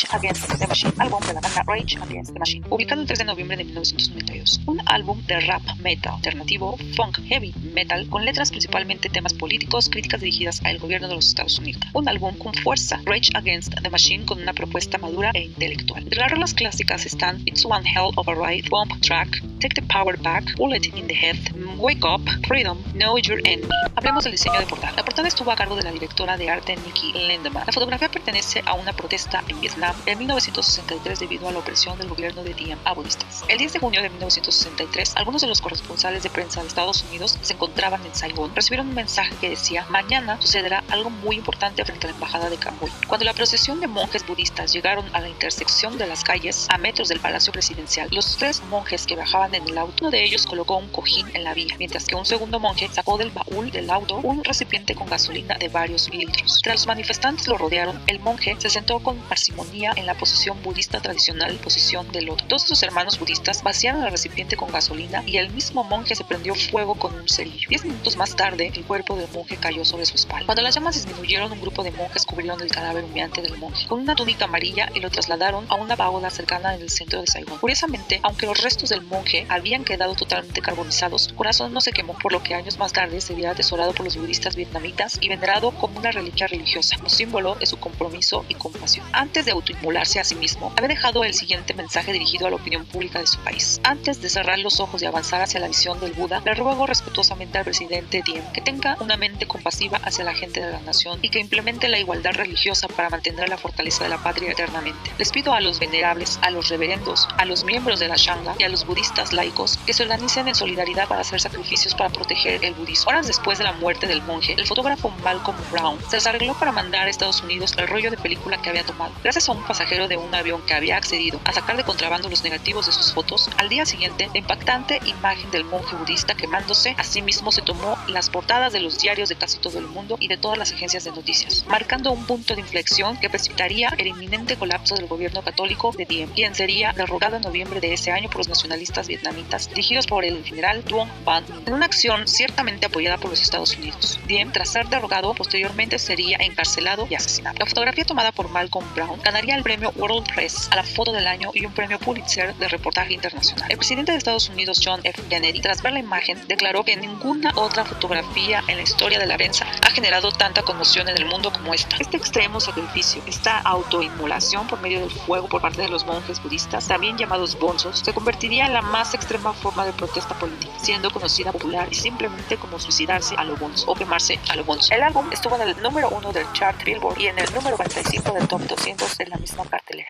Rage Against the Machine, álbum de la banda Rage Against the Machine, publicado el 3 de noviembre de 1992. Un álbum de rap metal alternativo, funk heavy metal, con letras principalmente temas políticos, críticas dirigidas al gobierno de los Estados Unidos. Un álbum con fuerza, Rage Against the Machine, con una propuesta madura e intelectual. Entre las rolas clásicas están It's One Hell of a Ride, Bomb Track, Take the Power Back, Bullet in the Head, Wake Up, Freedom, Know Your Enemy. Hablemos del diseño de portada. La portada estuvo a cargo de la directora de arte Nikki Lindemann. La fotografía pertenece a una protesta en Vietnam en 1963 debido a la opresión del gobierno de Diem a. El 10 de junio de 1963, algunos de los corresponsales de prensa de Estados Unidos se encontraban en Saigón. Recibieron un mensaje que decía, mañana sucederá algo muy importante frente a la embajada de Camboya. Cuando la procesión de monjes budistas llegaron a la intersección de las calles a metros del Palacio Presidencial, los tres monjes que viajaban en el auto, uno de ellos colocó un cojín en la vía, mientras que un segundo monje sacó del baúl del auto un recipiente con gasolina de varios litros. Tras los manifestantes lo rodearon, el monje se sentó con parsimonía en la posición budista tradicional, posición del loto. Dos de sus hermanos budistas vaciaron el recipiente con gasolina y el mismo monje se prendió fuego con un cerillo. Diez minutos más tarde, el cuerpo del monje cayó sobre su espalda. Cuando las llamas disminuyeron, un grupo de monjes cubrieron el cadáver humeante del monje con una túnica amarilla y lo trasladaron a una pagoda cercana en el centro de Saigón. Curiosamente, aunque los restos del monje habían quedado totalmente carbonizados, no se quemó, por lo que años más tarde sería atesorado por los budistas vietnamitas y venerado como una reliquia religiosa, un símbolo de su compromiso y compasión. Antes de autoinmolarse a sí mismo, había dejado el siguiente mensaje dirigido a la opinión pública de su país. Antes de cerrar los ojos y avanzar hacia la visión del Buda, le ruego respetuosamente al presidente Diem que tenga una mente compasiva hacia la gente de la nación y que implemente la igualdad religiosa para mantener la fortaleza de la patria eternamente. Les pido a los venerables, a los reverendos, a los miembros de la Shanga y a los budistas laicos que se organicen en solidaridad para hacer sacrificios para proteger el budismo. Horas después de la muerte del monje, el fotógrafo Malcolm Brown se arregló para mandar a Estados Unidos el rollo de película que había tomado. Gracias a un pasajero de un avión que había accedido a sacar de contrabando los negativos de sus fotos, al día siguiente, la impactante imagen del monje budista quemándose, asimismo se tomó las portadas de los diarios de casi todo el mundo y de todas las agencias de noticias, marcando un punto de inflexión que precipitaría el inminente colapso del gobierno católico de Diem, quien sería derrogado en noviembre de ese año por los nacionalistas vietnamitas dirigidos por el general Duong Van en una acción ciertamente apoyada por los Estados Unidos. Diem, tras ser derrogado, posteriormente sería encarcelado y asesinado. La fotografía tomada por Malcolm Brown ganaría el premio World Press a la foto del año y un premio Pulitzer de reportaje internacional. El presidente de Estados Unidos, John F. Kennedy, tras ver la imagen, declaró que ninguna otra fotografía en la historia de la prensa ha generado tanta conmoción en el mundo como esta. Este extremo sacrificio, esta autoinmolación por medio del fuego por parte de los monjes budistas, también llamados bonzos, se convertiría en la más extrema forma de protesta política, siendo conocida popular y simplemente como suicidarse a lo bonzo o quemarse a lo bonzo. El álbum estuvo en el número uno del chart Billboard y en el número 45 del top 200 de la misma cartelera.